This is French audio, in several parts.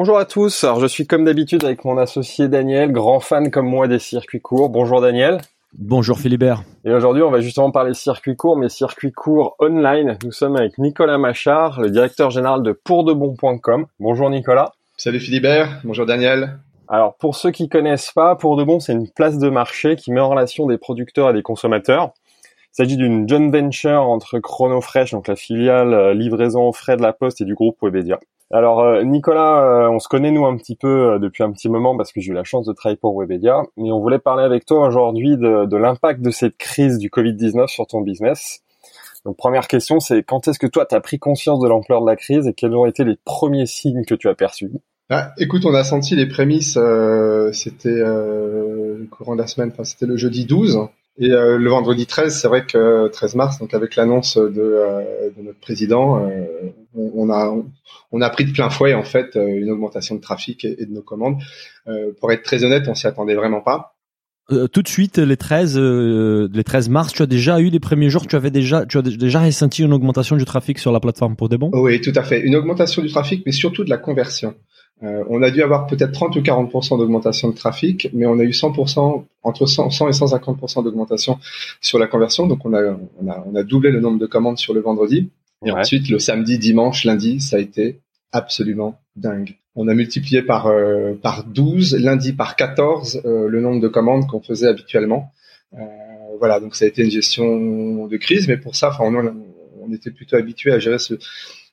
Bonjour à tous, alors je suis comme d'habitude avec mon associé Daniel, grand fan comme moi des circuits courts. Bonjour Daniel. Bonjour Philibert. Et aujourd'hui on va justement parler circuits courts, mais circuits courts online. Nous sommes avec Nicolas Machard, le directeur général de pourdebon.com. Bonjour Nicolas. Salut Philibert, bonjour Daniel. Alors pour ceux qui connaissent pas, Pour de Bon c'est une place de marché qui met en relation des producteurs et des consommateurs. Il s'agit d'une joint venture entre Chronofresh, donc la filiale euh, livraison frais de la Poste et du groupe Webedia. Alors euh, Nicolas, euh, on se connaît nous un petit peu depuis un petit moment parce que j'ai eu la chance de travailler pour Webedia, mais on voulait parler avec toi aujourd'hui de, de l'impact de cette crise du Covid-19 sur ton business. Donc première question, c'est quand est-ce que toi tu as pris conscience de l'ampleur de la crise et quels ont été les premiers signes que tu as perçus? Ah, écoute, on a senti les prémices, c'était le courant de la semaine, enfin, c'était le jeudi 12, et euh, le vendredi 13, c'est vrai que 13 mars, donc avec l'annonce de, euh, de, notre président, euh, on, a on a pris de plein fouet en fait une augmentation de trafic et, de nos commandes. pour être très honnête, on s'y attendait vraiment pas. tout de suite, les 13, les 13 mars, tu as déjà eu les premiers jours, tu avais déjà, tu as déjà ressenti une augmentation du trafic sur la plateforme pour des bons Oui, tout à fait, une augmentation du trafic, mais surtout de la conversion. Euh, on a dû avoir peut-être 30 ou 40% d'augmentation de trafic, mais on a eu 100%, entre 100, 100 et 150% d'augmentation sur la conversion. Donc on a, on, a, on a doublé le nombre de commandes sur le vendredi. Et ensuite, le samedi, dimanche, lundi, ça a été absolument dingue. On a multiplié par, euh, par 12, lundi par 14 euh, le nombre de commandes qu'on faisait habituellement. voilà, donc ça a été une gestion de crise, mais pour ça, enfin, on, on était plutôt habitué à gérer ce,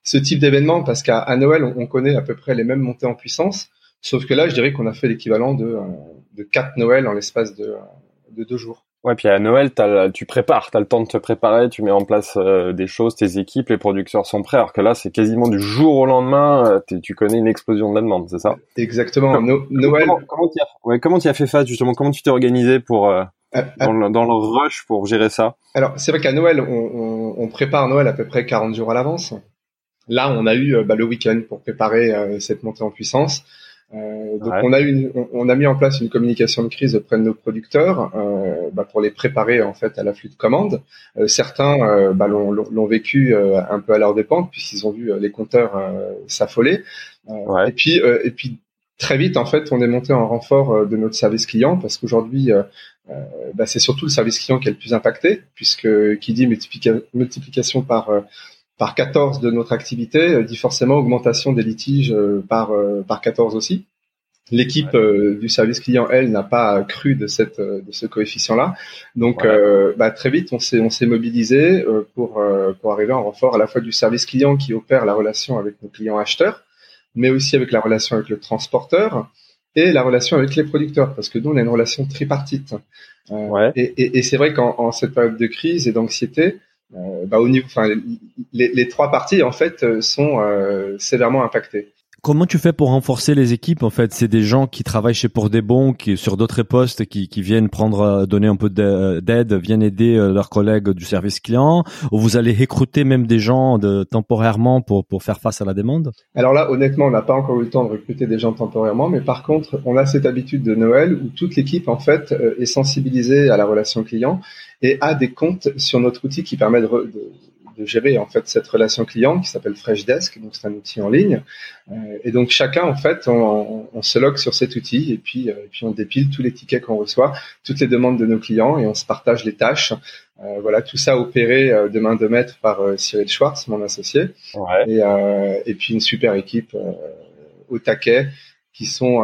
ce type d'événement parce qu'à Noël, on, connaît à peu près les mêmes montées en puissance, sauf que là, je dirais qu'on a fait l'équivalent de, euh, de 4 Noël en l'espace de, de deux jours. Ouais, puis à Noël, tu prépares, tu as le temps de te préparer, tu mets en place euh, des choses, tes équipes, les producteurs sont prêts, alors que là, c'est quasiment du jour au lendemain, euh, tu connais une explosion de la demande, c'est ça? Exactement. Noël. Comment, tu as, ouais, as fait face justement? Comment tu t'es organisé pour dans, le, dans, le, rush pour gérer ça? Alors, c'est vrai qu'à Noël, on, on, on, prépare Noël à peu près 40 jours à l'avance. Là, on a eu euh, bah, le week-end pour préparer euh, cette montée en puissance. Euh, donc on a une, on, a mis en place une communication de crise auprès de nos producteurs euh, bah, pour les préparer en fait à l'afflux de commandes. Euh, certains bah, l'ont vécu un peu à leur dépend puisqu'ils ont vu les compteurs s'affoler. Et puis et puis très vite en fait on est monté en renfort de notre service client parce qu'aujourd'hui bah, c'est surtout le service client qui est le plus impacté puisque qui dit multiplication par par 14 de notre activité euh, dit forcément augmentation des litiges euh, par euh, par 14 aussi. L'équipe du service client, elle, n'a pas cru de cette de ce coefficient-là. Donc, bah, très vite, on s'est on s'est mobilisé pour pour arriver en renfort à la fois du service client qui opère la relation avec nos clients acheteurs, mais aussi avec la relation avec le transporteur et la relation avec les producteurs, parce que nous, on a une relation tripartite. Ouais. Et, et, et c'est vrai qu'en cette période de crise et d'anxiété, euh, bah, au niveau, enfin, les, les, trois parties en fait euh, sont euh, sévèrement impactées. Comment tu fais pour renforcer les équipes En fait, c'est des gens qui travaillent chez Pour des Bons, qui sur d'autres postes, qui, qui viennent prendre, euh, donner un peu d'aide, viennent aider leurs collègues du service client? Ou vous allez recruter même des gens de, temporairement pour pour faire face à la demande? Alors là, honnêtement, on n'a pas encore eu le temps de recruter des gens temporairement, mais par contre, on a cette habitude de Noël où toute l'équipe en fait est sensibilisée à la relation client et a des comptes sur notre outil qui permet de, de de gérer en fait cette relation client qui s'appelle Freshdesk, donc c'est un outil en ligne. Euh, et donc chacun en fait, on, on, se log sur cet outil et puis euh, et puis on dépile tous les tickets qu'on reçoit, toutes les demandes de nos clients et on se partage les tâches. Euh, voilà, tout ça opéré de main de maître par Cyril Schwartz, mon associé, ouais. et, et puis une super équipe au taquet qui sont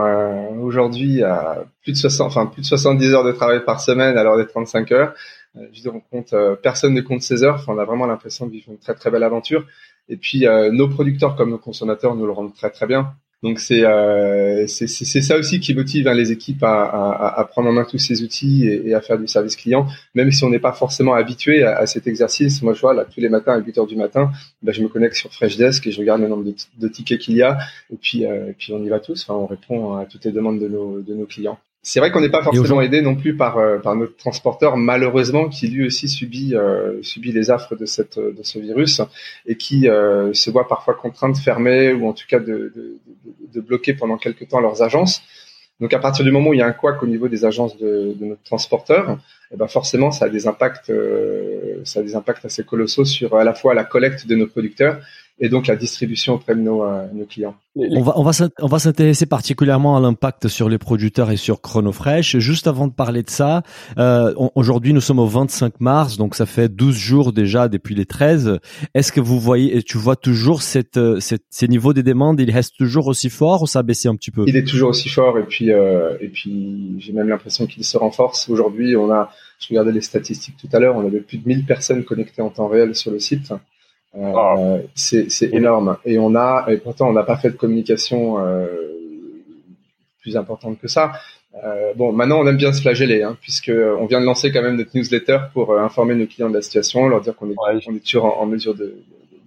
aujourd'hui à plus de 60, enfin plus de 70 heures de travail par semaine à l'heure des 35 heures. Euh, je on compte, euh, personne ne compte ses heures. Enfin, on a vraiment l'impression de vivre une très très belle aventure. Et puis euh, nos producteurs comme nos consommateurs nous le rendent très très bien. Donc c'est euh, c'est ça aussi qui motive hein, les équipes à, prendre en main tous ces outils et, à faire du service client, même si on n'est pas forcément habitué à, cet exercice. Moi, je vois là tous les matins à 8 heures du matin, ben, je me connecte sur Freshdesk et je regarde le nombre de, de tickets qu'il y a, et puis euh, et puis on y va tous. Enfin, on répond à toutes les demandes de nos de nos clients. C'est vrai qu'on n'est pas forcément aidé non plus par euh, par notre transporteur malheureusement qui lui aussi subit euh, subit les affres de cette de ce virus et qui euh, se voit parfois contraint de fermer ou en tout cas de, de, de, bloquer pendant quelque temps leurs agences. Donc à partir du moment où il y a un couac au niveau des agences de, de notre transporteur, eh ben forcément ça a des impacts ça a des impacts assez colossaux sur à la fois la collecte de nos producteurs et donc la distribution auprès de nos, euh, nos clients. On va on va on va s'intéresser particulièrement à l'impact sur les producteurs et sur ChronoFresh. Juste avant de parler de ça, euh, aujourd'hui nous sommes au 25 mars, donc ça fait 12 jours déjà depuis les 13. Est-ce que vous voyez et tu vois toujours cette, euh, cette ces niveaux des demandes, il reste toujours aussi fort ou ça a baissé un petit peu? Il est toujours aussi fort et puis euh, et puis j'ai même l'impression qu'il se renforce. Aujourd'hui, on a je regardais les statistiques tout à l'heure, on avait plus de 1000 personnes connectées en temps réel sur le site. Euh, ah. C'est énorme. Et on a, et pourtant, on n'a pas fait de communication euh, plus importante que ça. Euh, bon, maintenant, on aime bien se flageller, hein, puisque on vient de lancer quand même notre newsletter pour euh, informer nos clients de la situation, leur dire qu'on est, on est toujours en, mesure de,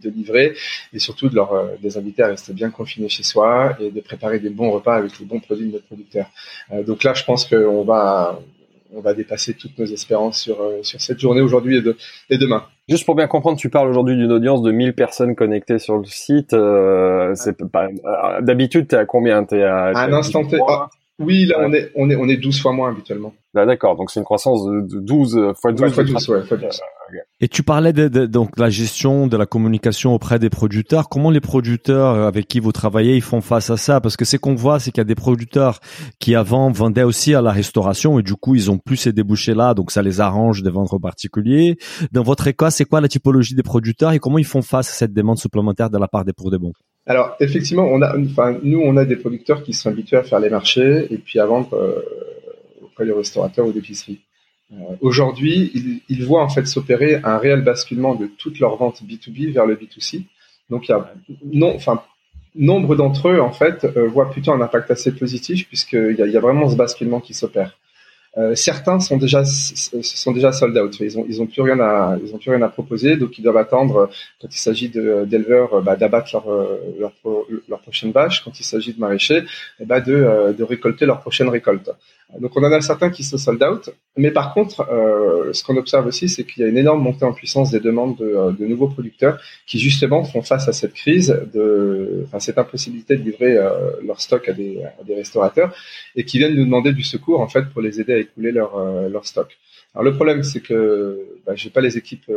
de, livrer, et surtout de leur euh, des inviter à rester bien confinés chez soi et de préparer des bons repas avec les bons produits de notre producteur. donc là, je pense qu'on va on va dépasser toutes nos espérances sur, euh, sur cette journée aujourd'hui et, de, et demain. Juste pour bien comprendre, tu parles aujourd'hui d'une audience de 1000 personnes connectées sur le site. Euh, c'est pas euh, d'habitude t'es à combien? T'es à, à un instant T. Ah, oui, là on est on est on est 12 fois moins habituellement. Bah, d'accord, donc c'est une croissance de 12 fois 12. fois 12, ouais, fois 12. Et tu parlais de, de, donc la gestion de la communication auprès des producteurs. Comment les producteurs euh, avec qui vous travaillez, ils font face à ça? Parce que ce qu'on voit, c'est qu'il y a des producteurs qui avant vendaient aussi à la restauration et du coup ils ont plus ces débouchés là, donc ça les arrange de vendre aux particuliers. Dans votre cas, c'est quoi la typologie des producteurs et comment ils font face à cette demande supplémentaire de la part des pour des bons? Alors effectivement, nous on a des producteurs qui sont habitués à faire les marchés et puis à vendre euh, auprès des restaurateurs ou d'épiceries. Euh, aujourd'hui, ils, voient en fait s'opérer un réel basculement de toutes leurs ventes B2B vers le B2C. Donc il y a nombre d'entre eux en fait euh, voient plutôt un impact assez positif puisqu'il y a vraiment ce basculement qui s'opère. Euh, certains sont déjà sont déjà sold out. Ils ont ils ont plus rien à ils ont plus rien à proposer, donc ils doivent attendre quand il s'agit d'éleveurs bah, d'abattre leur leur, leur prochaine vache, quand il s'agit de maraîchers, eh bah, de de récolter leur prochaine récolte. Donc on en a certains qui se sold out, mais par contre, euh, ce qu'on observe aussi, c'est qu'il y a une énorme montée en puissance des demandes de, euh, de, nouveaux producteurs qui justement font face à cette crise, de, cette impossibilité de livrer euh, leur stock à des, à des, restaurateurs et qui viennent nous demander du secours en fait pour les aider à euh, leur stock. Le problème, c'est que bah, j'ai pas les équipes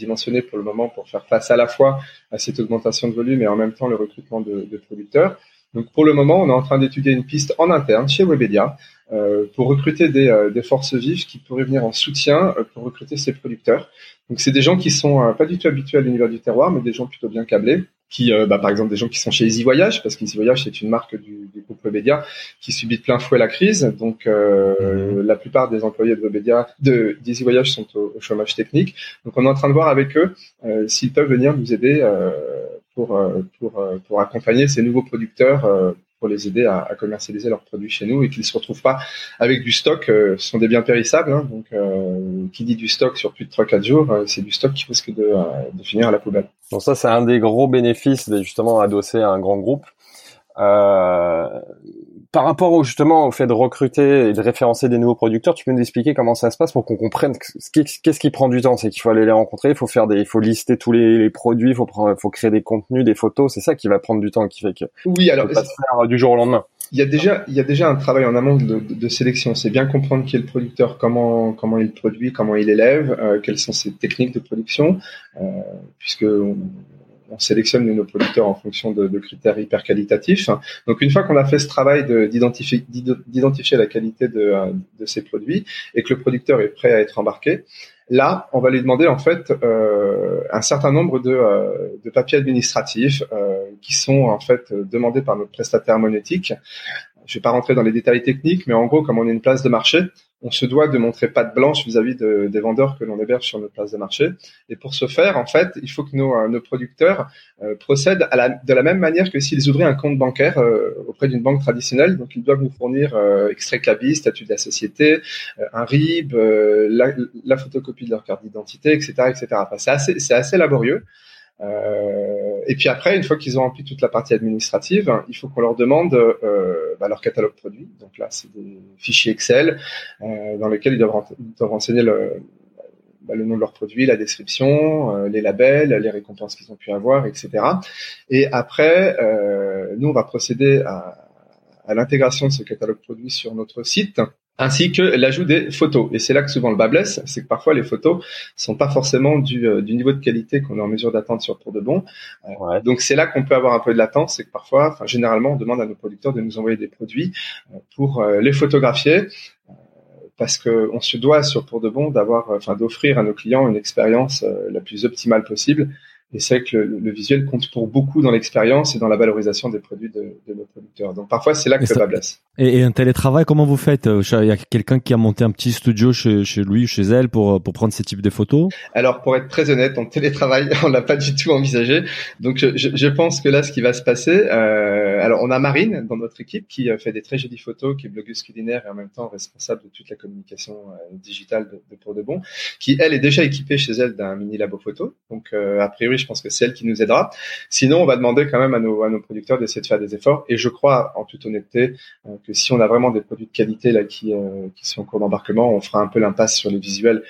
dimensionnées pour le moment pour faire face à la fois à cette augmentation de volume et en même temps le recrutement de, producteurs. Donc pour le moment, on est en train d'étudier une piste en interne chez Webedia euh, pour recruter des, euh, forces vives qui pourraient venir en soutien euh, pour recruter ces producteurs. C'est des gens qui sont pas du tout habitués à l'univers du terroir, mais des gens plutôt bien câblés qui, bah, par exemple, des gens qui sont chez Easy Voyage, parce qu'Easy Voyage c'est une marque du, du, groupe Webedia qui subit de plein fouet la crise. Donc, euh, mhm. la plupart des employés de Webedia, de d'Easy Voyage sont au, chômage technique. Donc, on est en train de voir avec eux euh, s'ils peuvent venir nous aider pour, euh, pour, euh, pour accompagner ces nouveaux producteurs euh, pour les aider à, commercialiser leurs produits chez nous et qu'ils se retrouvent pas avec du stock. ce sont des biens périssables, hein, donc qui dit du stock sur plus de 3-4 jours, c'est du stock qui risque de, de, finir à la poubelle. Donc ça, c'est un des gros bénéfices justement adossé à un grand groupe. Euh, par rapport au, justement au fait de recruter et de référencer des nouveaux producteurs, tu peux nous expliquer comment ça se passe pour qu'on comprenne qu'est-ce qui prend du temps, c'est qu'il faut aller les rencontrer, il faut faire des, il faut lister tous les, produits, il faut prendre, faut créer des contenus, des photos, c'est ça qui va prendre du temps, qui fait que oui, alors pas se faire du jour au lendemain. Il y a déjà, il y a déjà un travail en amont de, de, sélection. C'est bien comprendre qui est le producteur, comment comment il produit, comment il élève, euh, quelles sont ses techniques de production, euh, puisque on sélectionne nos producteurs en fonction de, critères hyper qualitatifs. Donc une fois qu'on a fait ce travail d'identifier la qualité de, ces produits et que le producteur est prêt à être embarqué, là on va lui demander en fait euh, un certain nombre de, euh, papiers administratifs euh, qui sont en fait demandés par notre prestataire monétique je vais pas rentrer dans les détails techniques, mais en gros, comme on est une place de marché, on se doit de montrer patte blanche vis-à-vis de, des vendeurs que l'on héberge sur notre place de marché. Et pour ce faire, en fait, il faut que nos, euh, nos producteurs euh, procèdent de la même manière que s'ils ouvraient un compte bancaire euh, auprès d'une banque traditionnelle. Donc, ils doivent nous fournir extrait CABI, statut de la société, un RIB, la, la, photocopie de leur carte d'identité, etc., etc. Enfin, c'est assez, c'est assez laborieux. Euh, et puis après, une fois qu'ils ont rempli toute la partie administrative, il faut qu'on leur demande euh, bah, leur catalogue produit. Donc là, c'est des fichiers Excel euh, dans lesquels ils doivent, renseigner le, bah, le, nom de leur produit, la description, les labels, les récompenses qu'ils ont pu avoir, etc. Et après, nous, on va procéder à, à l'intégration de ce catalogue produit sur notre site ainsi que l'ajout des photos. Et c'est là que souvent le bas blesse, c'est que parfois les photos sont pas forcément du, euh, du niveau de qualité qu'on est en mesure d'attendre sur Pour de Bon. Euh, donc c'est là qu'on peut avoir un peu de latence, c'est que parfois, enfin généralement, on demande à nos producteurs de nous envoyer des produits euh, pour les photographier parce que on se doit sur Pour de Bon d'avoir, enfin d'offrir à nos clients une expérience la plus optimale possible et c'est que le, visuel compte pour beaucoup dans l'expérience et dans la valorisation des produits de, de nos producteurs. Donc parfois, c'est là que ça blesse. Et, et, un télétravail, comment vous faites euh, Il y a quelqu'un qui a monté un petit studio chez, chez lui, chez elle, pour, euh, pour prendre ces types de photos? Alors, pour être très honnête, en télétravail, on l'a pas du tout envisagé. Donc, je, je, pense que là, ce qui va se passer, euh, alors on a Marine dans notre équipe qui euh, fait des très jolies photos, qui est blogueuse culinaire et en même temps responsable de toute la communication digitale de, de, Pour de Bon, qui elle est déjà équipée chez elle d'un mini labo photo. Donc, a priori, je pense que c'est elle qui nous aidera. Sinon, on va demander quand même à nos, à nos producteurs d'essayer de faire des efforts. Et je crois, en toute honnêteté, euh, que si on a vraiment des produits de qualité là qui, euh, qui sont en cours d'embarquement, on fera un peu l'impasse sur les visuels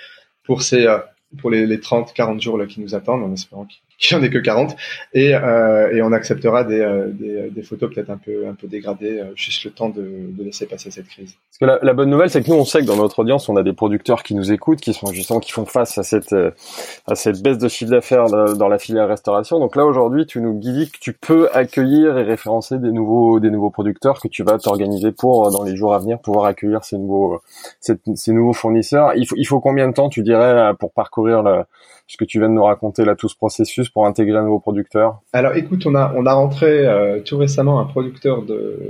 pour ces euh, pour les, les 30, 40 jours qui nous attendent, en espérant qu'il n'y en ait que 40, et, euh, et on acceptera des, euh, des, des photos peut-être un peu, un peu dégradées, euh, juste le temps de, de, laisser passer cette crise. Parce que la, la bonne nouvelle, c'est que nous, on sait que dans notre audience, on a des producteurs qui nous écoutent, qui sont justement qui font face à cette, à cette baisse de chiffre d'affaires dans la filière restauration. Donc là, aujourd'hui, tu nous dis que tu peux accueillir et référencer des nouveaux, des nouveaux producteurs que tu vas t'organiser pour, dans les jours à venir, pouvoir accueillir ces nouveaux, ces, ces nouveaux fournisseurs. Il faut, il faut combien de temps, tu dirais, pour parcourir ce que tu viens de nous raconter là, tout ce processus pour intégrer un nouveau producteur? Alors écoute, on a, on a rentré euh, tout récemment un producteur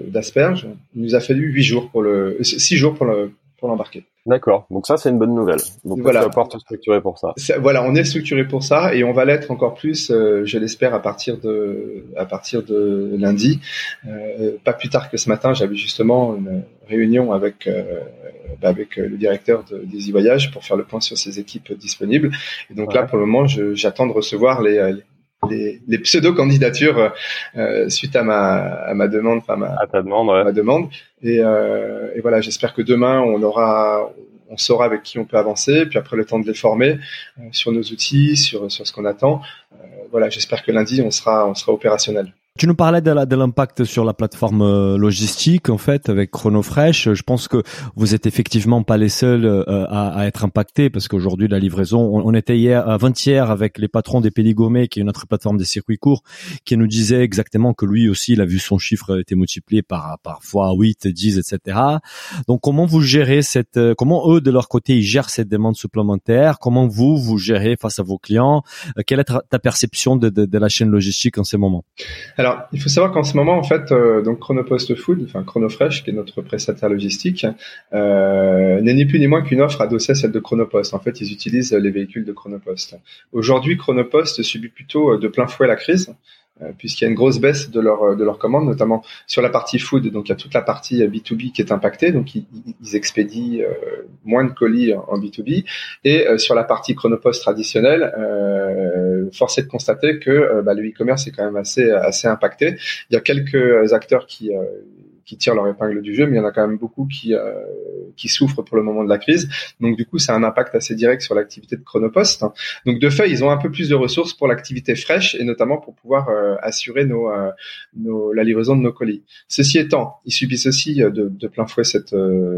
d'asperges. Il nous a fallu huit jours pour le, six jours pour le, pour l'embarquer. D'accord. Donc ça, c'est une bonne nouvelle. Donc voilà. tu structuré pour ça. Voilà, on est structuré pour ça et on va l'être encore plus, euh, je l'espère, à partir de à partir de lundi. Euh, pas plus tard que ce matin, j'avais justement une réunion avec euh, bah, avec le directeur de, des e-voyages pour faire le point sur ses équipes disponibles. Et donc là, pour le moment, j'attends de recevoir les, les, les pseudo candidatures euh, suite à ma à ma demande, enfin ma, à ta demande, ouais. ma demande. Et, euh, et voilà, j'espère que demain on aura on saura avec qui on peut avancer, puis après le temps de les former euh, sur nos outils, sur sur ce qu'on attend. Euh, voilà, j'espère que lundi on sera on sera opérationnel. Tu nous parlais de l'impact sur la plateforme euh, logistique en fait avec ChronoFresh. Je pense que vous êtes effectivement pas les seuls euh, à, à être impactés parce qu'aujourd'hui la livraison, on, était hier avant-hier avec les patrons des Péligomé qui est notre plateforme des circuits courts qui nous disait exactement que lui aussi il a vu son chiffre été multiplié par par fois 8, 10, etc. Donc comment vous gérez cette euh, comment eux de leur côté ils gèrent cette demande supplémentaire? Comment vous vous gérez face à vos clients? Quelle est ta perception de, de, de la chaîne logistique en ces moments alors, il faut savoir qu'en ce moment, en fait, euh, donc Chronopost Food, enfin Chronofresh, qui est notre prestataire logistique, euh, n'est ni plus ni moins qu'une offre adossée à celle de Chronopost. En fait, ils utilisent les véhicules de Chronopost. Aujourd'hui, Chronopost subit plutôt euh, de plein fouet la crise. Euh, puisqu'il y a une grosse baisse de leur de leurs commandes, notamment sur la partie food. Donc il y a toute la partie B2B euh, qui est impactée, donc ils, expédient euh, moins de colis en, B2B. Et sur la partie Chronopost traditionnelle, euh, force est de constater que bah, le e-commerce est quand même assez assez impacté. Il y a quelques acteurs qui qui tirent leur épingle du jeu, mais il y en a quand même beaucoup qui euh, qui souffrent pour le moment de la crise. Donc du coup, c'est un impact assez direct sur l'activité de Chronopost. Donc de fait, ils ont un peu plus de ressources pour l'activité fraîche et notamment pour pouvoir euh, assurer nos, euh, nos, la livraison de nos colis. Ceci étant, ils subissent aussi de, de plein fouet cette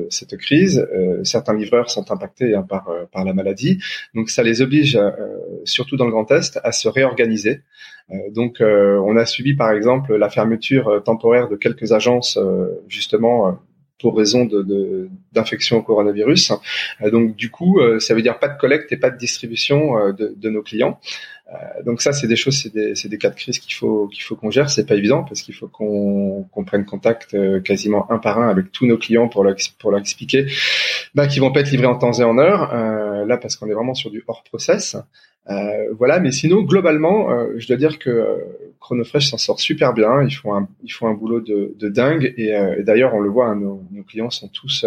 cette crise. certains livreurs sont impactés hein, par par la maladie, donc ça les oblige, surtout dans le Grand Est, à se réorganiser. Euh, donc, euh, on a subi par exemple la fermeture euh, temporaire de quelques agences justement pour raison d'infection au coronavirus. donc du coup, ça veut dire pas de collecte et pas de distribution de, nos clients. Donc ça, c'est des choses, c'est des, cas de crise qu'il faut qu'il faut qu'on gère. C'est pas évident parce qu'il faut qu'on prenne contact quasiment un par un avec tous nos clients pour leur pour leur expliquer bah, qu'ils vont pas être livrés en temps et en heure. Euh, là, parce qu'on est vraiment sur du hors process. Euh, voilà, mais sinon globalement, euh, je dois dire que Chronofresh s'en sort super bien. Ils font un ils font un boulot de, de dingue et, et d'ailleurs on le voit, hein, nos, nos, clients sont tous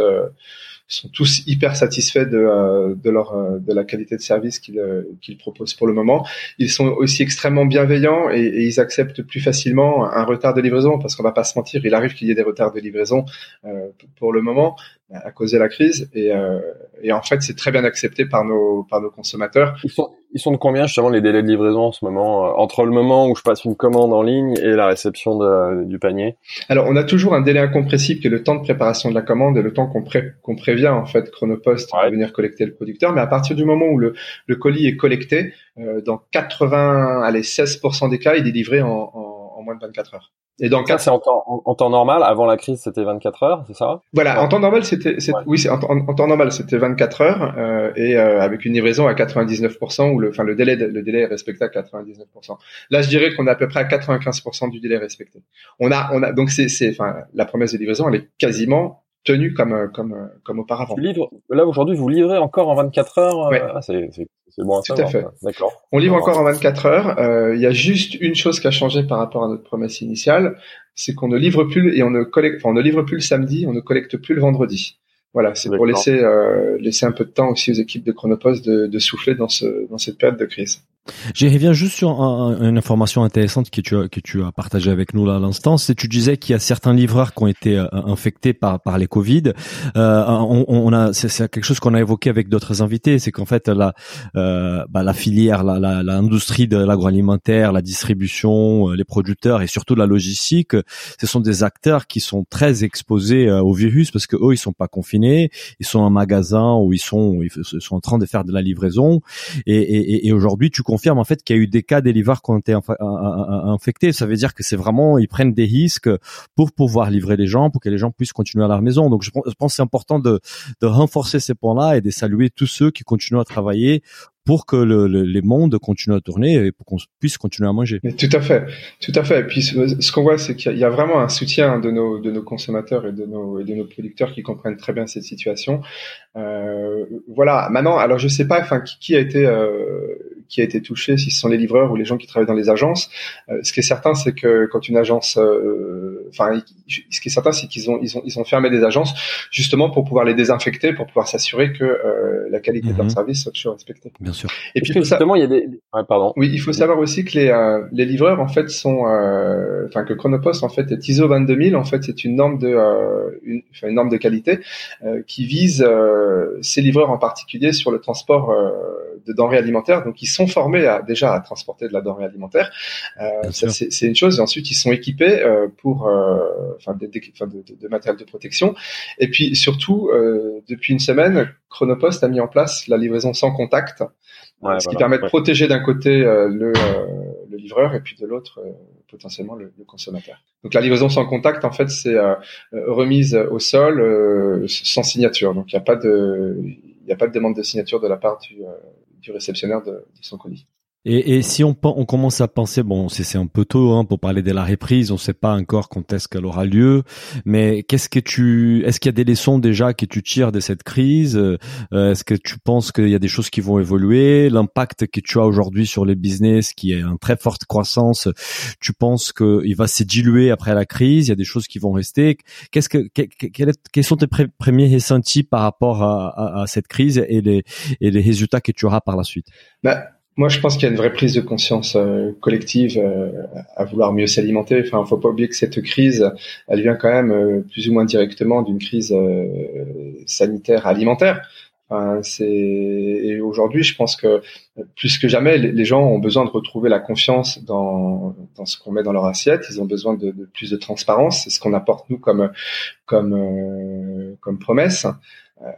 sont tous hyper satisfaits de, euh, de leur euh, de la qualité de service qu'ils euh, qu'ils proposent pour le moment. Ils sont aussi extrêmement bienveillants et, et, ils acceptent plus facilement un retard de livraison parce qu'on va pas se mentir, il arrive qu'il y ait des retards de livraison euh, pour le moment à cause de la crise et, euh, et en fait c'est très bien accepté par nos par nos consommateurs. Ils sont ils sont de combien justement les délais de livraison en ce moment entre le moment où je passe une commande en ligne et la réception de, du panier? Alors on a toujours un délai incompressible qui est le temps de préparation de la commande et le temps qu'on pré, qu'on prévient en fait Chronopost ouais. venir collecter le producteur. Mais à partir du moment où le, le colis est collecté, euh, dans 80 allez 16% des cas, il est livré en, en, en moins de 24 heures. Et donc ça, c'est en temps, en, temps normal. Avant la crise, c'était 24 heures, c'est ça? Voilà, en temps normal, c'était, ouais. oui, en, en, temps normal, c'était 24 heures euh, et euh, avec une livraison à 99% où le, enfin le délai, le délai est respecté à 99%. Là, je dirais qu'on est à peu près à 95% du délai respecté. On a, on a, donc c'est, c'est, enfin, la promesse de livraison, elle est quasiment tenue comme, comme, comme auparavant. Livre, là aujourd'hui, vous livrez encore en 24 heures. Ouais. Ah, c'est, bon à Tout à fait. D'accord. On livre encore en 24 heures. Euh, il y a juste une chose qui a changé par rapport à notre promesse initiale, c'est qu'on ne livre plus et on ne collecte, enfin, on ne livre plus le samedi, on ne collecte plus le vendredi. Voilà, c'est pour laisser euh, laisser un peu de temps aussi aux équipes de Chronopost de, de souffler dans ce dans cette période de crise. J'y reviens juste sur un, une information intéressante que tu as, que tu as partagée avec nous là à l'instant. C'est tu disais qu'il y a certains livreurs qui ont été euh, infectés par par les Covid. Euh, on, on, a c'est quelque chose qu'on a évoqué avec d'autres invités, c'est qu'en fait la euh, bah, la filière, la, l'industrie de l'agroalimentaire, la distribution, euh, les producteurs et surtout la logistique, ce sont des acteurs qui sont très exposés euh, au virus parce que eux ils sont pas confinés, ils sont en magasin où ils sont ils sont en train de faire de la livraison et, et, et aujourd'hui tu confirme en fait qu'il y a eu des cas d'éleveurs qui ont été infectés. Ça veut dire que c'est vraiment ils prennent des risques pour pouvoir livrer les gens, pour que les gens puissent continuer à leur maison. Donc je pense c'est important de, renforcer ces points-là et de saluer tous ceux qui continuent à travailler pour que le, le, les mondes continuent à tourner et pour qu'on puisse continuer à manger. Tout à fait, tout à fait. Et puis ce, qu'on voit, c'est qu'il y, a vraiment un soutien de nos de nos consommateurs et de nos de nos producteurs qui comprennent très bien cette situation. Euh, voilà. Maintenant, alors je sais pas, qui, a été euh, qui a été touché, si ce sont les livreurs ou les gens qui travaillent dans les agences. Euh, ce qui est certain, c'est que quand une agence, euh, enfin, ce qui est certain, c'est qu'ils ont ils ont ils ont fermé des agences justement pour pouvoir les désinfecter, pour pouvoir s'assurer que euh, la qualité mm -hmm. de leur mhm. service soit toujours respectée. Bien sûr. Et puis justement, il y a des. Ouais, pardon. Oui, il faut savoir aussi que les euh, les livreurs en fait sont, euh, enfin que Chronopost en fait est ISO 22000. En fait, c'est une norme de euh, une, enfin, une norme de qualité qui vise ces livreurs en particulier sur le transport de denrées alimentaires. Donc, ils sont formés à, déjà à transporter de la denrée alimentaire. ça, c'est une chose. Et ensuite, ils sont équipés pour, enfin, de, de, de, de, matériel de protection. Et puis surtout, depuis une semaine, Chronopost a mis en place la livraison sans contact. Ouais, ce qui permet de ouais. protéger d'un côté euh, le, euh, le, livreur et puis de l'autre euh, potentiellement le, le, consommateur. Donc la livraison sans contact, en fait, c'est remise au sol sans signature. Donc il n'y a pas de il n'y a pas de demande de signature de la part du, du réceptionnaire de, de son colis. Et, et, si on, on commence à penser, bon, c'est un peu tôt hein, pour parler de la reprise, on ne sait pas encore quand est-ce qu'elle aura lieu, mais qu'est-ce que tu, est-ce qu'il y a des leçons déjà que tu tires de cette crise euh, Est-ce que tu penses qu'il y a des choses qui vont évoluer L'impact que tu as aujourd'hui sur les business, qui est en très forte croissance, tu penses qu'il va se diluer après la crise Il y a des choses qui vont rester. Qu'est-ce que, que quels sont tes premiers ressentis par rapport à, à, à, cette crise et les, et les résultats que tu auras par la suite? Bah moi, je pense qu'il y a une vraie prise de conscience euh, collective euh, à vouloir mieux s'alimenter. Enfin, faut pas oublier que cette crise, elle vient quand même euh, plus ou moins directement d'une crise sanitaire alimentaire. Enfin, c'est et aujourd'hui, je pense que plus que jamais, les gens ont besoin de retrouver la confiance dans, dans ce qu'on met dans leur assiette. Ils ont besoin de, plus de transparence. C'est ce qu'on apporte nous comme comme promesse. Euh,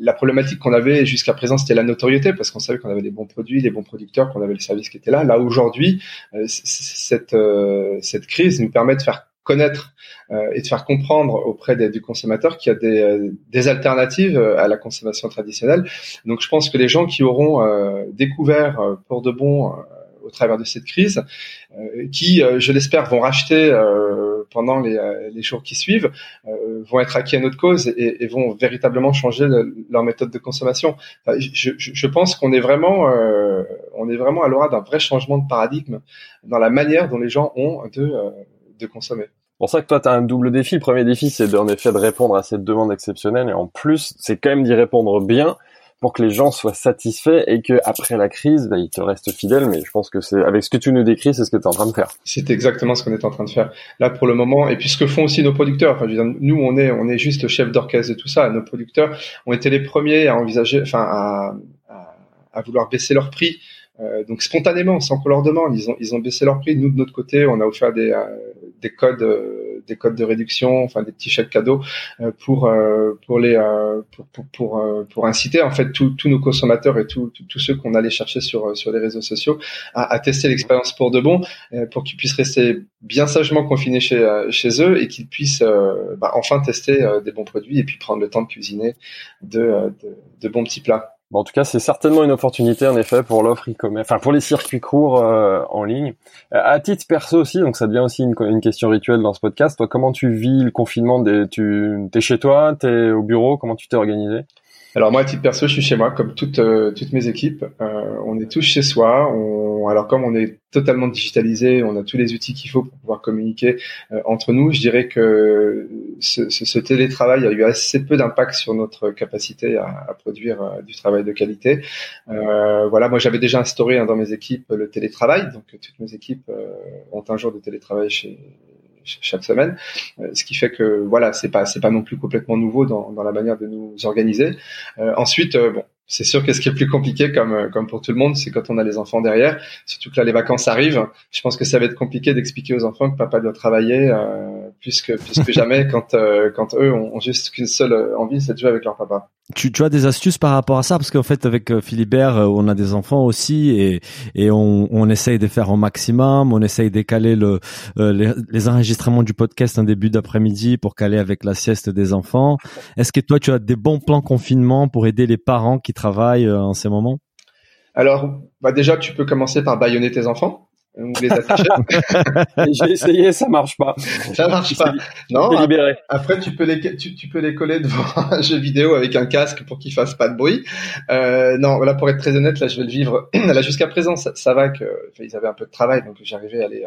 la problématique qu'on avait jusqu'à présent, c'était la notoriété, parce qu'on savait qu'on avait des bons produits, des bons producteurs, qu'on avait le service qui était là. Là aujourd'hui, euh, cette euh, cette crise nous permet de faire connaître et de faire comprendre auprès du consommateur qu'il y a des, alternatives à la consommation traditionnelle. Donc je pense que les gens qui auront découvert pour de bon au travers de cette crise, qui, je l'espère, vont racheter pendant les, les, jours qui suivent, vont être acquis à notre cause et, vont véritablement changer leur méthode de consommation. je, pense qu'on est vraiment, on est vraiment à l'aura d'un vrai changement de paradigme dans la manière dont les gens ont de, de consommer. Pour ça que toi, tu as un double défi. Le premier défi, c'est en effet de répondre à cette demande exceptionnelle. Et en plus, c'est quand même d'y répondre bien pour que les gens soient satisfaits et que après la crise, bah, ils te restent fidèles. Mais je pense que c'est avec ce que tu nous décris, c'est ce que tu es en train de faire. C'est exactement ce qu'on est en train de faire là pour le moment. Et puis ce que font aussi nos producteurs. Enfin, je veux dire, nous, on est on est juste chef d'orchestre de tout ça. Nos producteurs ont été les premiers à envisager, enfin à, à, à vouloir baisser leur prix. Euh, donc spontanément, sans qu'on leur demande, ils ont ils ont baissé leur prix. Nous de notre côté, on a offert des euh, des codes euh, des codes de réduction, enfin des petits chèques cadeaux euh, pour euh, pour les euh, pour pour pour, pour inciter en fait tous nos consommateurs et tous tous ceux qu'on allait chercher sur sur les réseaux sociaux à, tester l'expérience pour de bon, pour qu'ils puissent rester bien sagement confinés chez chez eux et qu'ils puissent bah, enfin tester des bons produits et puis prendre le temps de cuisiner de, de bons petits plats en tout cas, c'est certainement une opportunité en effet pour l'offre e-commerce, enfin pour les circuits courts euh, en ligne. Euh, à titre perso aussi, donc ça devient aussi une, une, question rituelle dans ce podcast. Toi, comment tu vis le confinement? Des, Tu es chez toi, tu es au bureau, comment tu t'es organisé? Alors moi, à titre perso, je suis chez moi, comme toutes euh, toutes mes équipes. Euh, on est tous chez soi. Alors comme on est totalement digitalisé, on a tous les outils qu'il faut pour pouvoir communiquer euh, entre nous. Je dirais que ce, télétravail a eu assez peu d'impact sur notre capacité à, à produire du travail de qualité. voilà, moi j'avais déjà instauré hein, dans mes équipes le télétravail, donc toutes mes équipes ont un jour de télétravail chez chaque semaine, euh, ce qui fait que voilà, c'est pas c'est pas non plus complètement nouveau dans, dans la manière de nous organiser. Euh, ensuite, euh, bon, c'est sûr que ce qui est plus compliqué, comme comme pour tout le monde, c'est quand on a les enfants derrière. Surtout que là, les vacances arrivent. Je pense que ça va être compliqué d'expliquer aux enfants que papa doit travailler plus que plus que jamais quand quand eux ont juste qu'une seule envie, c'est de jouer avec leur papa. Tu, tu as des astuces par rapport à ça? Parce qu'en fait avec Philibert on a des enfants aussi et et on, on essaye de faire au maximum. On essaye d'écaler le les, les, enregistrements du podcast en début d'après-midi pour caler avec la sieste des enfants. Est-ce que toi tu as des bons plans confinement pour aider les parents qui travaillent en ces moments? Alors bah déjà tu peux commencer par baïonner tes enfants les J'ai essayé, ça marche pas. Ça marche pas. Non. Après, tu peux les tu, tu, peux les coller devant un jeu vidéo avec un casque pour qu'ils fassent pas de bruit. Euh, non, là pour être très honnête, là je vais le vivre. là jusqu'à présent, ça, ça, va que ils avaient un peu de travail, donc j'arrivais à les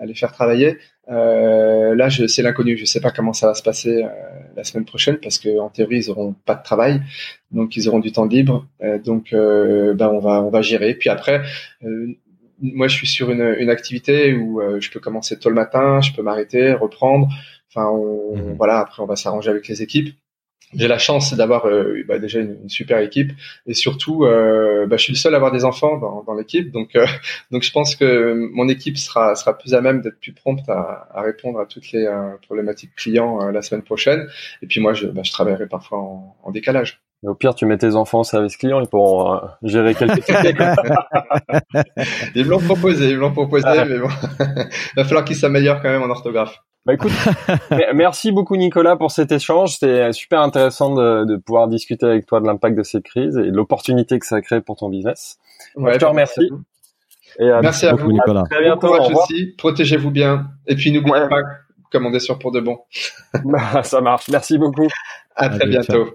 à les faire travailler. Euh, là, je c'est l'inconnu. Je sais pas comment ça va se passer euh, la semaine prochaine parce que en théorie, ils auront pas de travail, donc ils auront du temps libre. Euh, donc, euh, ben on va on va gérer. Puis après euh, moi, je suis sur une, une activité où euh, je peux commencer tôt le matin, je peux m'arrêter, reprendre. Enfin, mhm. voilà. Après, on va s'arranger avec les équipes. J'ai la chance d'avoir euh, bah, déjà une, super équipe et surtout, euh, bah, je suis le seul à avoir des enfants dans, dans l'équipe, donc euh, donc je pense que mon équipe sera sera plus à même d'être plus prompte à, à, répondre à toutes les problématiques clients la semaine prochaine. Et puis moi, je, bah, je travaillerai parfois en, en décalage. Et au pire, tu mets tes enfants au service client, ils pourront euh, gérer quelques tickets. ils me l'ont proposé, ils me l'ont proposé, ah. mais bon, il va falloir qu'ils s'améliorent quand même en orthographe. Bah écoute, merci beaucoup Nicolas pour cet échange. C'était super intéressant de, de, pouvoir discuter avec toi de l'impact de cette crise et de l'opportunité que ça crée pour ton business. Ouais, je te remercie. Et merci à vous, Nicolas. À très bientôt. aussi. Protégez-vous bien. Et puis n'oubliez pas, commandez sur pour de bon. Bah, ça marche. Merci beaucoup. À très bientôt.